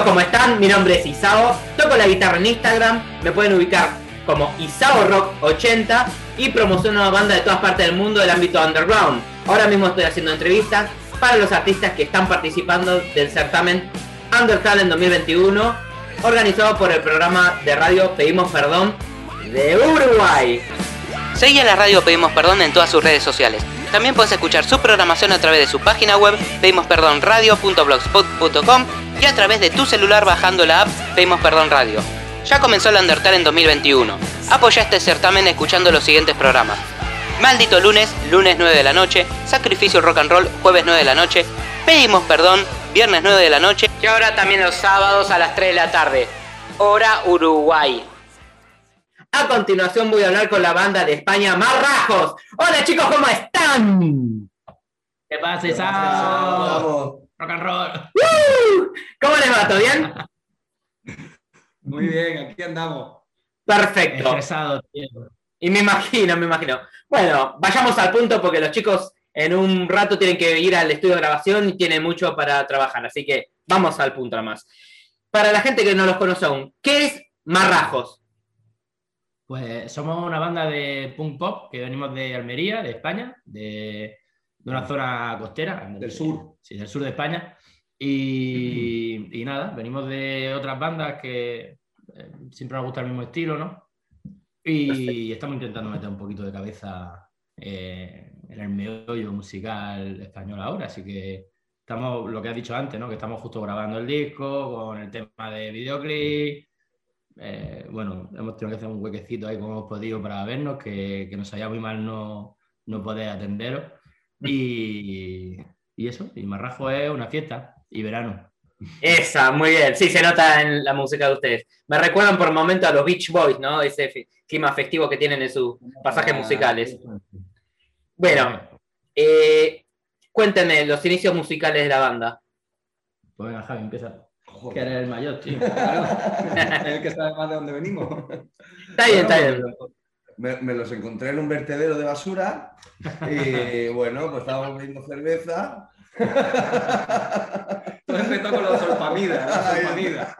¿cómo están? Mi nombre es Isao, toco la guitarra en Instagram, me pueden ubicar como Isao Rock 80 y promociono una banda de todas partes del mundo del ámbito underground. Ahora mismo estoy haciendo entrevistas para los artistas que están participando del certamen Undertale en 2021, organizado por el programa de radio Pedimos Perdón de Uruguay. Seguí a la radio Pedimos Perdón en todas sus redes sociales. También puedes escuchar su programación a través de su página web pedimosperdonradio.blogspot.com y a través de tu celular bajando la app Pedimos Perdón Radio. Ya comenzó el Undertale en 2021. Apoya este certamen escuchando los siguientes programas. Maldito lunes, lunes 9 de la noche, Sacrificio Rock and Roll, jueves 9 de la noche, Pedimos Perdón, viernes 9 de la noche y ahora también los sábados a las 3 de la tarde. Hora Uruguay. A continuación voy a hablar con la banda de España Marrajos. Hola chicos, ¿cómo están? ¿Qué pasa, Isao? Rock and roll. ¿Cómo les va? ¿Todo bien? Muy bien, aquí andamos. Perfecto. Estresado, tío. Y me imagino, me imagino. Bueno, vayamos al punto porque los chicos en un rato tienen que ir al estudio de grabación y tienen mucho para trabajar. Así que vamos al punto nada más. Para la gente que no los conoce aún, ¿qué es Marrajos? Pues somos una banda de punk pop que venimos de Almería, de España, de, de una zona costera. Del sur. Sí, del sur de España. Y, y nada, venimos de otras bandas que eh, siempre nos gusta el mismo estilo, ¿no? Y estamos intentando meter un poquito de cabeza eh, en el meollo musical español ahora, así que estamos, lo que has dicho antes, ¿no? Que estamos justo grabando el disco con el tema de videoclip. Eh, bueno, hemos tenido que hacer un huequecito ahí como hemos podido para vernos, que, que nos sabía muy mal no, no poder atenderos. Y, y eso, y Marrajo es una fiesta y verano. Esa, muy bien. Sí, se nota en la música de ustedes. Me recuerdan por momento a los Beach Boys, ¿no? Ese clima festivo que tienen en sus pasajes musicales. Bueno, eh, cuéntenme los inicios musicales de la banda. Pues venga, Javi, empieza. Que eres el mayor, tío. Claro. el que sabe más de dónde venimos. Está bien, está bien. Me, me los encontré en un vertedero de basura y bueno, pues estábamos bebiendo cerveza. Todo empezó con los solpamidas, solpamida.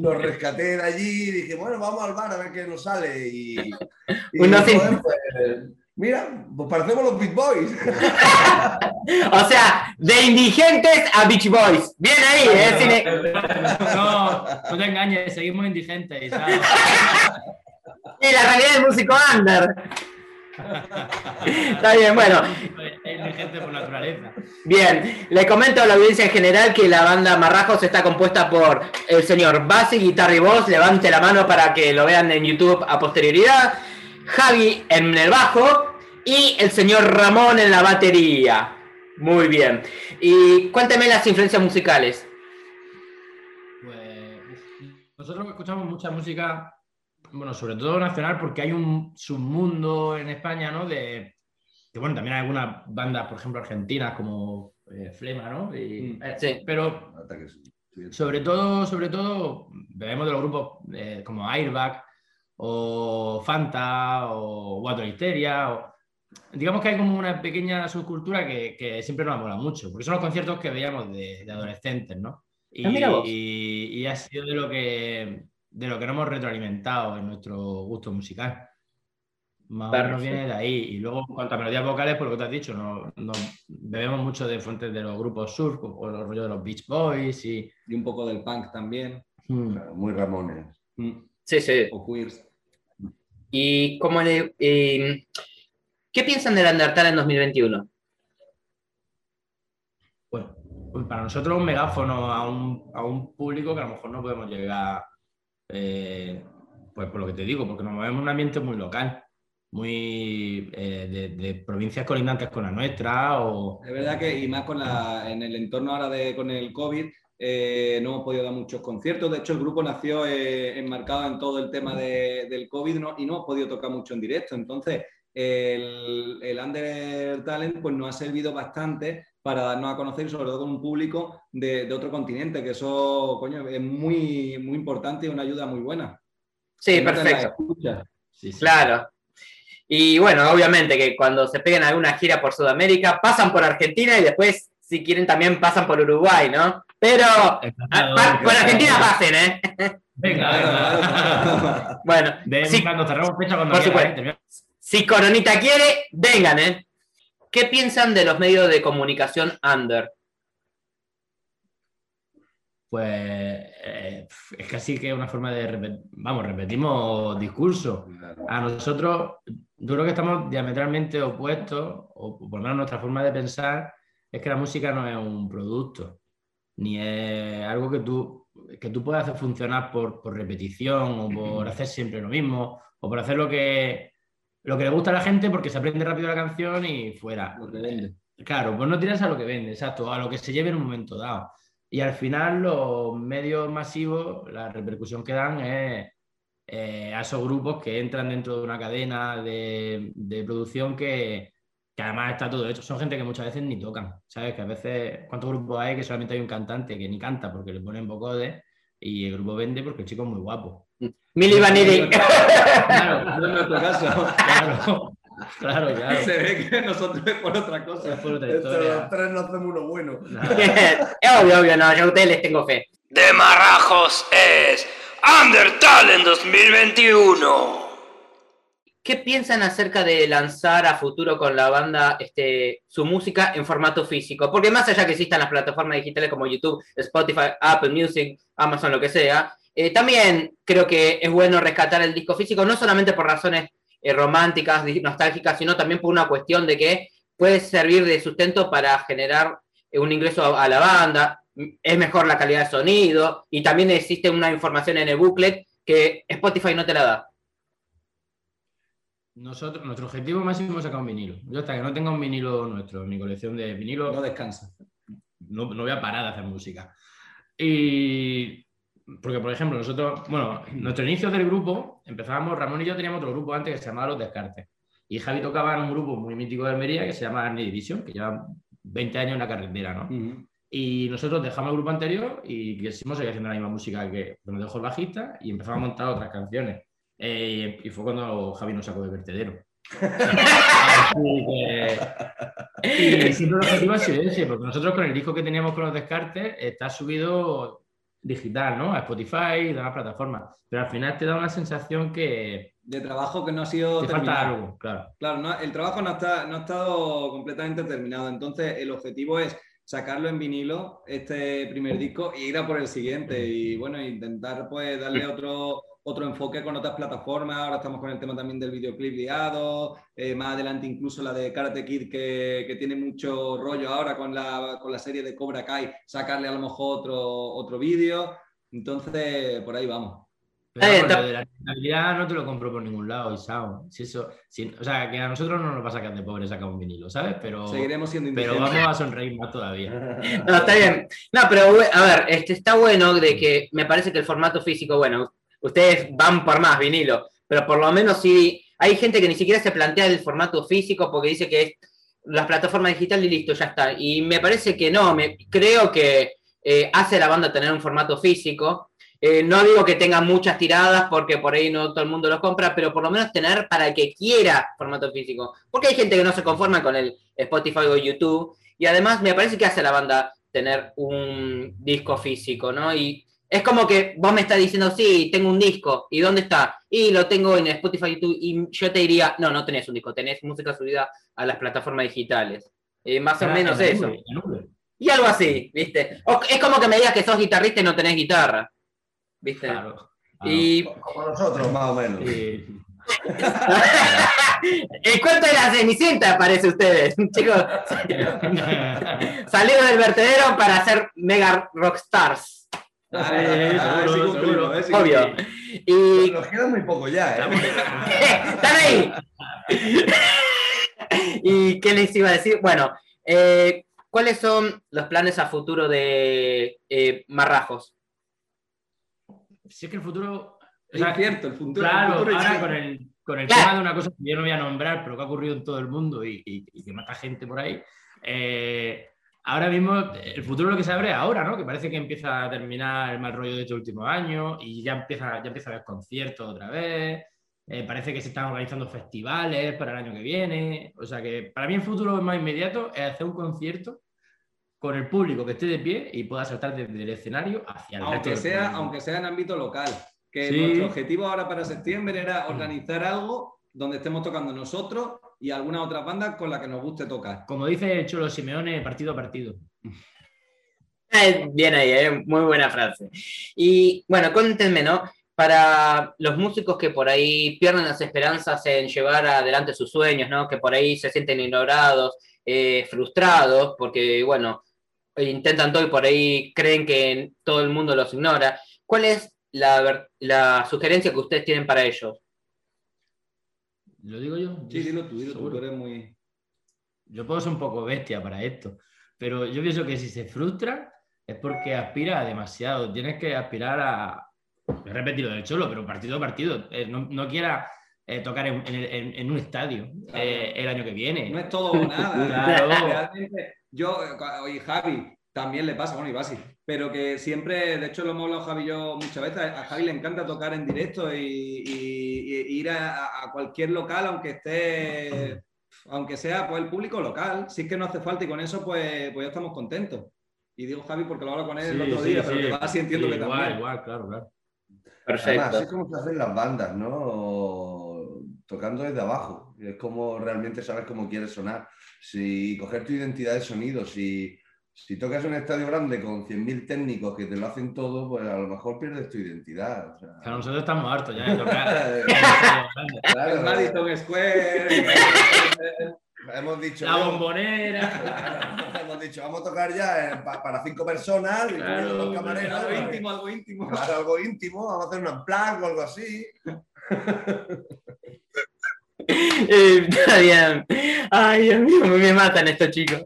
Los rescaté de allí y dije, bueno, vamos al bar a ver qué nos sale. Y, y, Uno joder, pues, mira, pues parecemos los Big Boys. O sea, de indigentes a Beach Boys. Bien ahí, ¿eh? Cine- No, no te engañes, seguimos indigentes. ¿sabes? Y la realidad del músico under. Está bien, bueno. Es indigente por naturaleza. Bien, le comento a la audiencia en general que la banda Marrajos está compuesta por el señor Basi, guitarra y voz, levante la mano para que lo vean en YouTube a posterioridad, Javi en el bajo y el señor Ramón en la batería. Muy bien. Y cuénteme las influencias musicales. Pues nosotros escuchamos mucha música, bueno, sobre todo nacional, porque hay un submundo en España, ¿no? De que bueno, también hay algunas bandas, por ejemplo, argentinas como eh, Flema, ¿no? Y- Mm, eh, sí. Pero sobre todo, sobre todo, bebemos de los grupos eh, como Airbag o Fanta o Water Histeria. O... Digamos que hay como una pequeña subcultura que, que siempre nos ha molado mucho, porque son los conciertos que veíamos de, de adolescentes, ¿no? Y, Ah, mira vos. y- y ha sido de lo que de lo que nos hemos retroalimentado en nuestro gusto musical. Más o menos viene de ahí. Y luego, en cuanto a melodías vocales, por lo que te has dicho, no, no- bebemos mucho de fuentes de los grupos surf o los rollos de los Beach Boys y, Y un poco del punk también. Claro, Muy Ramones. Mm. Sí, sí. O queers. ¿Y cómo le, eh, qué piensan del Undertale en 2021? Bueno, pues para nosotros un megáfono a un, a un público que a lo mejor no podemos llegar, eh, pues por lo que te digo, porque nos movemos en un ambiente muy local, muy eh, de, provincias colindantes con la nuestra o... Es verdad que, y más con la, en el entorno ahora de, con el COVID, eh, no hemos podido dar muchos conciertos. De hecho, el grupo nació enmarcado en todo el tema de- del COVID ¿no? y no hemos podido tocar mucho en directo. Entonces, el, el Under Talent pues, nos ha servido bastante para darnos a conocer, sobre todo con un público de, de otro continente, que eso, coño, es muy, muy importante y una ayuda muy buena. Sí, Que perfecto. Sí, sí. Claro. Y bueno, obviamente que cuando se peguen alguna gira por Sudamérica, pasan por Argentina y después, si quieren, también pasan por Uruguay, ¿no? Pero ah, por. Argentina pasen, ¿eh? Venga, venga. Bueno, De sí, cuando cerramos fecha cuando Por quiera, supuesto. ¿eh? Si Coronita quiere, vengan, ¿eh? ¿Qué piensan de los medios de comunicación under? Pues eh, es casi que una forma de repetir, vamos, repetimos discurso. A nosotros, yo creo que estamos diametralmente opuestos, o por lo menos nuestra forma de pensar es que la música no es un producto, ni es algo que tú, que tú puedas hacer funcionar por, por repetición o por hacer siempre lo mismo, o por hacer lo que, lo que le gusta a la gente porque se aprende rápido la canción y fuera. Lo que vende. Claro, pues no tiras a lo que vende, exacto, a lo que se lleve en un momento dado. Y al final los medios masivos, la repercusión que dan es eh, a esos grupos que entran dentro de una cadena de, de producción que, que además está todo hecho. Son gente que muchas veces ni tocan, ¿sabes? Que a veces, ¿cuántos grupos hay que solamente hay un cantante que ni canta porque le ponen vocode y el grupo vende porque el chico es muy guapo? Mili Vanilli. Claro, No es nuestro caso. claro, claro, claro. Se ve que nosotros es por otra Es cosa. por otra Entre los historia. tres no hacemos uno bueno. es obvio, obvio, no, yo a ustedes les tengo fe. De Marrajos es Undertale en 2021. ¿Qué piensan acerca de lanzar a futuro con la banda este, su música en formato físico? Porque más allá que existan las plataformas digitales como YouTube, Spotify, Apple Music, Amazon, lo que sea, eh, también creo que es bueno rescatar el disco físico, no solamente por razones eh, románticas, nostálgicas, sino también por una cuestión de que puede servir de sustento para generar eh, un ingreso a, a la banda, es mejor la calidad de sonido y también existe una información en el booklet que Spotify no te la da. Nosotros, nuestro objetivo máximo es sacar un vinilo. Yo hasta que no tenga un vinilo nuestro, mi colección de vinilo, No descansa. no, no voy a parar de hacer música. Y porque, por ejemplo, nosotros, bueno, nuestro inicio del grupo, empezábamos, Ramón y yo teníamos otro grupo antes que se llamaba Los Descartes. Y Javi tocaba en un grupo muy mítico de Almería que se llama Army Division, que lleva 20 años en la carretera, ¿no? Ujú. Y nosotros dejamos el grupo anterior y quisimos seguir haciendo la misma música que nos dejó el bajista y empezamos a montar otras canciones. Eh, y fue cuando Javi nos sacó de vertedero. Así que- Y siempre el objetivo ha sido ese, porque nosotros con el disco que teníamos con los descartes está subido digital, ¿no? A Spotify y demás plataformas. Pero al final te da una sensación que De trabajo que no ha sido te falta terminado. algo, claro. Claro, no- el trabajo no, está, no ha estado completamente terminado. Entonces, el objetivo es sacarlo en vinilo, este primer disco, e ir a por el siguiente. Y bueno, intentar pues darle otro, otro enfoque con otras plataformas. Ahora estamos con el tema también del videoclip liado. eh, más adelante incluso la de Karate Kid, que, que tiene mucho rollo ahora con la, con la serie de Cobra Kai, sacarle a lo mejor otro, otro vídeo. Entonces, por ahí vamos. Pero Eh, de la Navidad no te lo compro por ningún lado, Isao. Si eso, si- o sea, que a nosotros no nos va a sacar de pobre sacar un vinilo, ¿sabes? Pero, Seguiremos siendo pero vamos a sonreír más todavía. No, está bien. No, pero a ver, este, está bueno de que me parece que el formato físico, bueno, ustedes van por más vinilo, pero por lo menos sí, hay gente que ni siquiera se plantea el formato físico porque dice que es las plataformas digitales y listo, ya está. Y me parece que no, me, creo que eh, hace la banda tener un formato físico. Eh, no digo que tenga muchas tiradas porque por ahí no todo el mundo lo compra, pero por lo menos tener para el que quiera formato físico. Porque hay gente que no se conforma con el Spotify o YouTube. Y además me parece que hace la banda tener un disco físico, ¿no? Y es como que vos me estás diciendo, sí, tengo un disco, ¿y dónde está? Y lo tengo en Spotify y YouTube, y yo te diría, no, no tenés un disco, tenés música subida a las plataformas digitales. Eh, más o Ah, menos en eso. nube, en nube. Y algo así, ¿viste? O- es como que me digas que sos guitarrista y no tenés guitarra, ¿viste? Claro. Y Como nosotros, más o menos. El cuento de la Cenicienta parece ustedes, chicos. Salieron del vertedero para ser mega rockstars. Ah, Sí, ah, seguro, sí cumplimos, seguro. eh, sí Obvio. Y Nos queda muy poco ya, ¿eh? ¡Están ahí! ¿Y qué les iba a decir? Bueno, eh, ¿cuáles son los planes a futuro de eh, Marrajos? Si es que el futuro. o Es sea, incierto, el futuro. el Claro, futuro ahora con el, con el Claro. tema de una cosa que yo no voy a nombrar, pero que ha ocurrido en todo el mundo y, y- y que mata gente por ahí. eh, ahora mismo, el futuro lo que se abre es ahora, ¿no? Que parece que empieza a terminar el mal rollo de estos últimos años y ya empieza, ya empieza a haber conciertos otra vez. eh, parece que se están organizando festivales para el año que viene. O sea que para mí el futuro más inmediato es hacer un concierto con el público que esté de pie y pueda saltar desde el escenario hacia el Aunque sea, aunque sea en ámbito local. Que Sí. nuestro objetivo ahora para septiembre era organizar algo donde estemos tocando nosotros y algunas otras bandas con las que nos guste tocar. Como dice el Cholo Simeone, partido a partido. Eh, Bien ahí, eh, muy buena frase. Y bueno, cuéntenme, ¿no? Para los músicos que por ahí pierden las esperanzas en llevar adelante sus sueños, ¿no? Que por ahí se sienten ignorados, eh, frustrados, porque, bueno, intentan todo y por ahí creen que todo el mundo los ignora. ¿Cuál es la, la sugerencia que ustedes tienen para ellos? ¿Lo digo yo? Sí, dilo tú, dilo tú, tú eres muy... Yo puedo ser un poco bestia para esto, pero yo pienso que si se frustra es porque aspira a demasiado. Tienes que aspirar a. He repetido del cholo, pero partido a partido. Eh, no, no quiera eh, tocar en, en- en- un estadio eh, el año que viene. No es todo o nada. Claro. Realmente, yo, y Javi, también le pasa, bueno, y Basi, pero que siempre, de hecho lo hemos hablado Javi y yo muchas veces, a Javi le encanta tocar en directo y- y ir a, a cualquier local, aunque esté, aunque sea pues el público local, si es que no hace falta y con eso pues, pues ya estamos contentos. Y digo Javi porque lo hablo con él el Sí, otro sí, día, sí. pero que Basi entiendo Sí, que igual, también. igual, claro, claro. Además, así es como se hacen las bandas, ¿no? Tocando desde abajo. Es como realmente sabes cómo quieres sonar. Si coger tu identidad de sonido, si, si tocas un estadio grande con 100.000 técnicos que te lo hacen todo, pues a lo mejor pierdes tu identidad. o sea. Nosotros estamos hartos ya de tocar. Claro, El Madison Square. hemos dicho. La bombonera. Hemos dicho, vamos a tocar ya eh, pa- para cinco personas, y Claro, poniendo dos camareros, algo pues, íntimo, algo íntimo. claro, algo íntimo, vamos a hacer un unplug o algo así. Eh, está bien. Ay, Dios mío, me matan estos chicos.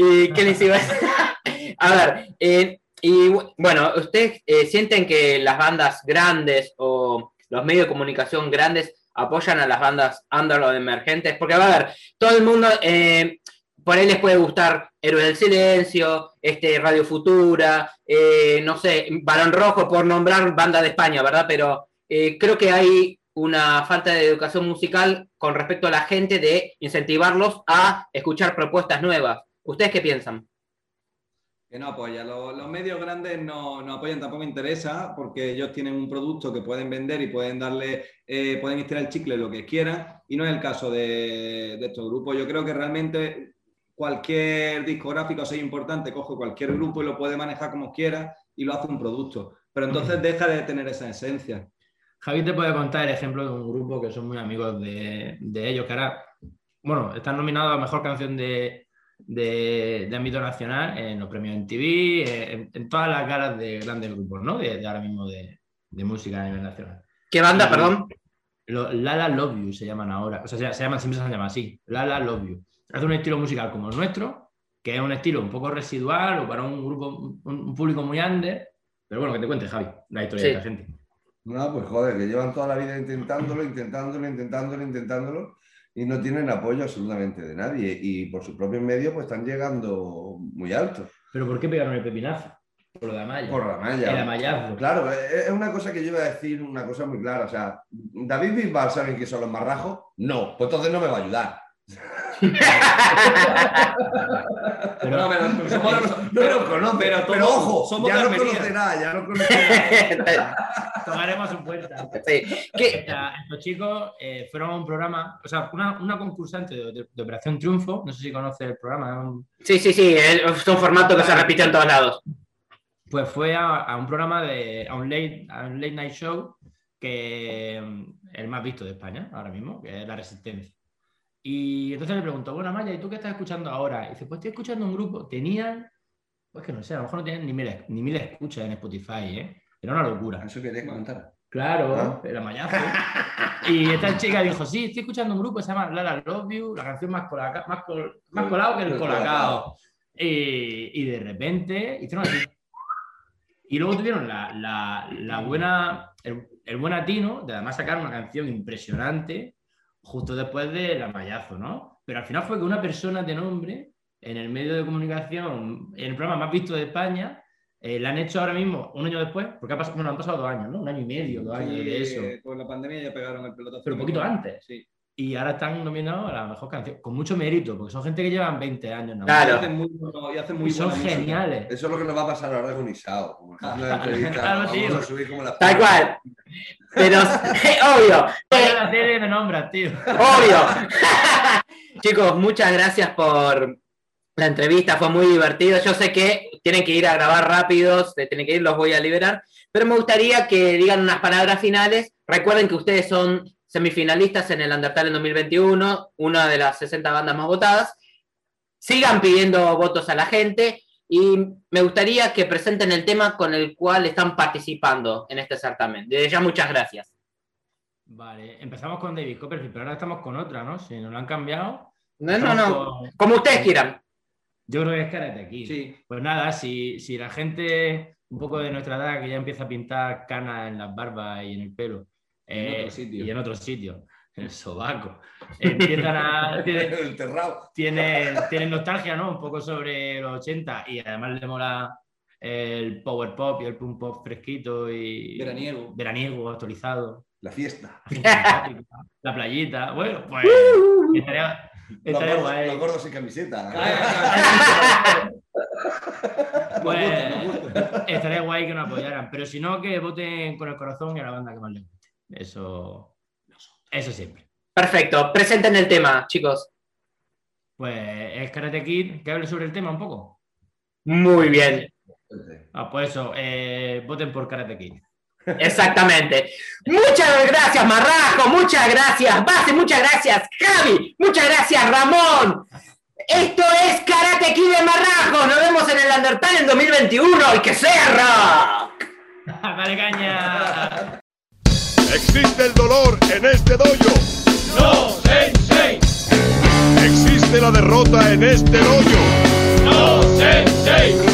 ¿Y qué les iba a decir? A ver, eh, y bu- bueno, ¿ustedes eh, sienten que las bandas grandes o los medios de comunicación grandes apoyan a las bandas under o emergentes? Porque, a ver, todo el mundo, eh, por ahí les puede gustar Héroes del Silencio, este, Radio Futura, no sé, Balón Rojo, por nombrar banda de España, ¿verdad? Pero creo que hay una falta de educación musical con respecto a la gente de incentivarlos a escuchar propuestas nuevas. ¿Ustedes qué piensan? Que no apoya. Los, los medios grandes no, no apoyan, tampoco me interesa, porque ellos tienen un producto que pueden vender y pueden darle, eh, pueden estirar el chicle lo que quieran, y no es el caso de, de estos grupos. Yo creo que realmente cualquier discográfico, sea importante, coge cualquier grupo y lo puede manejar como quiera y lo hace un producto. Pero entonces deja de tener esa esencia. Javi te puede contar el ejemplo de un grupo que son muy amigos de, de ellos, que ahora, bueno, están nominados a Mejor Canción de, de, de ámbito nacional en los premios MTV, eh, en, en todas las galas de grandes grupos, ¿no? De, de ahora mismo de, de música a nivel nacional. ¿Qué banda, Y- perdón? Lo- Lala Love You se llaman ahora, o sea, se, se llaman, siempre se llaman así, Lala Love You. Hace un estilo musical como el nuestro, que es un estilo un poco residual o para un grupo, un, un público muy under, pero bueno, que te cuente, Javi, la historia Sí. de esta gente. No, pues joder, que llevan toda la vida intentándolo, intentándolo, intentándolo, intentándolo y no tienen apoyo absolutamente de nadie. Y por sus propios medios, pues están llegando muy alto. ¿Pero por qué pegaron el pepinazo? Por lo de Amaya. Por la malla. El. Claro, es es una cosa que yo iba a decir, una cosa muy clara. O sea, ¿David Bisbal saben quién son los marrajos? No, pues entonces no me va a ayudar. Pero- No, pero- pero somos- No lo conoce, pero pero, ojo, somos ya Almería. conocerá, ya conocerá. Tomaremos su puerta. Sí. ¿Qué? O sea, estos chicos eh, fueron a un programa, o sea, una, una concursante de, de- de Operación Triunfo, no sé si conoce el programa, un- Sí, sí, sí, es un formato que se repite en todos lados. pues fue a, a un programa de, a un, late, a un late night show que mm, el más visto de España ahora mismo, que es La Resistencia. Y entonces le preguntó, bueno, Maya, ¿y tú qué estás escuchando ahora? Y dice, pues estoy escuchando un grupo, tenían, pues que no sé, a lo mejor no tenían ni mil, ni mil escuchas en Spotify, ¿eh? Era una locura. Eso quería comentar. Claro, Ah. era mayazo. Y esta chica dijo, sí, estoy escuchando un grupo que se llama Lala Love You, la canción más, colaca- más, col- más colado que el colacao. Y, y de repente hicieron así. Y luego tuvieron la, la- la buena, el, el buen atino de además sacar una canción impresionante justo después de la mayazo, ¿no? Pero al final fue que una persona de nombre en el medio de comunicación, en el programa más visto de España, eh, la han hecho ahora mismo, un año después, porque ha pasado, bueno, han pasado dos años, ¿no? Un año y medio, dos años de eso. Sí, Con la pandemia ya pegaron el pelotazo. Pero un poquito antes. Sí. Y ahora están nominados a la mejor canción, con mucho mérito, porque son gente que llevan 20 años. ¿no? Claro. Y hacen muy, y hacen muy y son música. geniales. Eso es lo que nos va a pasar ahora con Isao. Vamos a subir como la Tal cual. Pero, obvio, Vaya la tele me nombras, tío. obvio. Chicos, muchas gracias por la entrevista, fue muy divertido. Yo sé que tienen que ir a grabar rápidos, se tienen que ir, los voy a liberar. Pero me gustaría que digan unas palabras finales. Recuerden que ustedes son semifinalistas en el Undertale en 2021, una de las 60 bandas más votadas. Sigan pidiendo votos a la gente y me gustaría que presenten el tema con el cual están participando en este certamen. Desde ya, muchas gracias. Vale, empezamos con David Copperfield, pero ahora estamos con otra, ¿no? Si nos lo han cambiado. No, no, no. con- Como ustedes quieran. Yo creo que es Karate Kid. Sí. Pues nada, si, si la gente un poco de nuestra edad que ya empieza a pintar canas en las barbas y en el pelo, En eh, otros sitios. y en otros sitios, en el sobaco, empiezan a... tienen, el terrao. tienen, tienen nostalgia, ¿no? Un poco sobre los 80 y además le mola el power pop y el punk pop fresquito y Veraniego. veraniego, actualizado. La fiesta. La playita, bueno, pues estaría, Los estaría gordos, guay. los gordos sin camiseta. Pues estaría guay que nos apoyaran, pero si no, que voten con el corazón y a la banda que más les guste. Eso, eso siempre. Perfecto. Presenten el tema, chicos. Pues es Karate Kid, que hable sobre el tema un poco. Muy bien. Ah, pues eso, eh, voten por Karate Kid. Exactamente. Muchas gracias, Marrajo. Muchas gracias, Base. Muchas gracias, Javi. Muchas gracias, Ramón. Esto es Karate Kid de Marrajo. Nos vemos en el Undertale en 2021 y que sea rock. ¡Dale caña! Existe el dolor en este dojo. ¡No, Sensei! Existe la derrota en este dojo. ¡No, Sensei!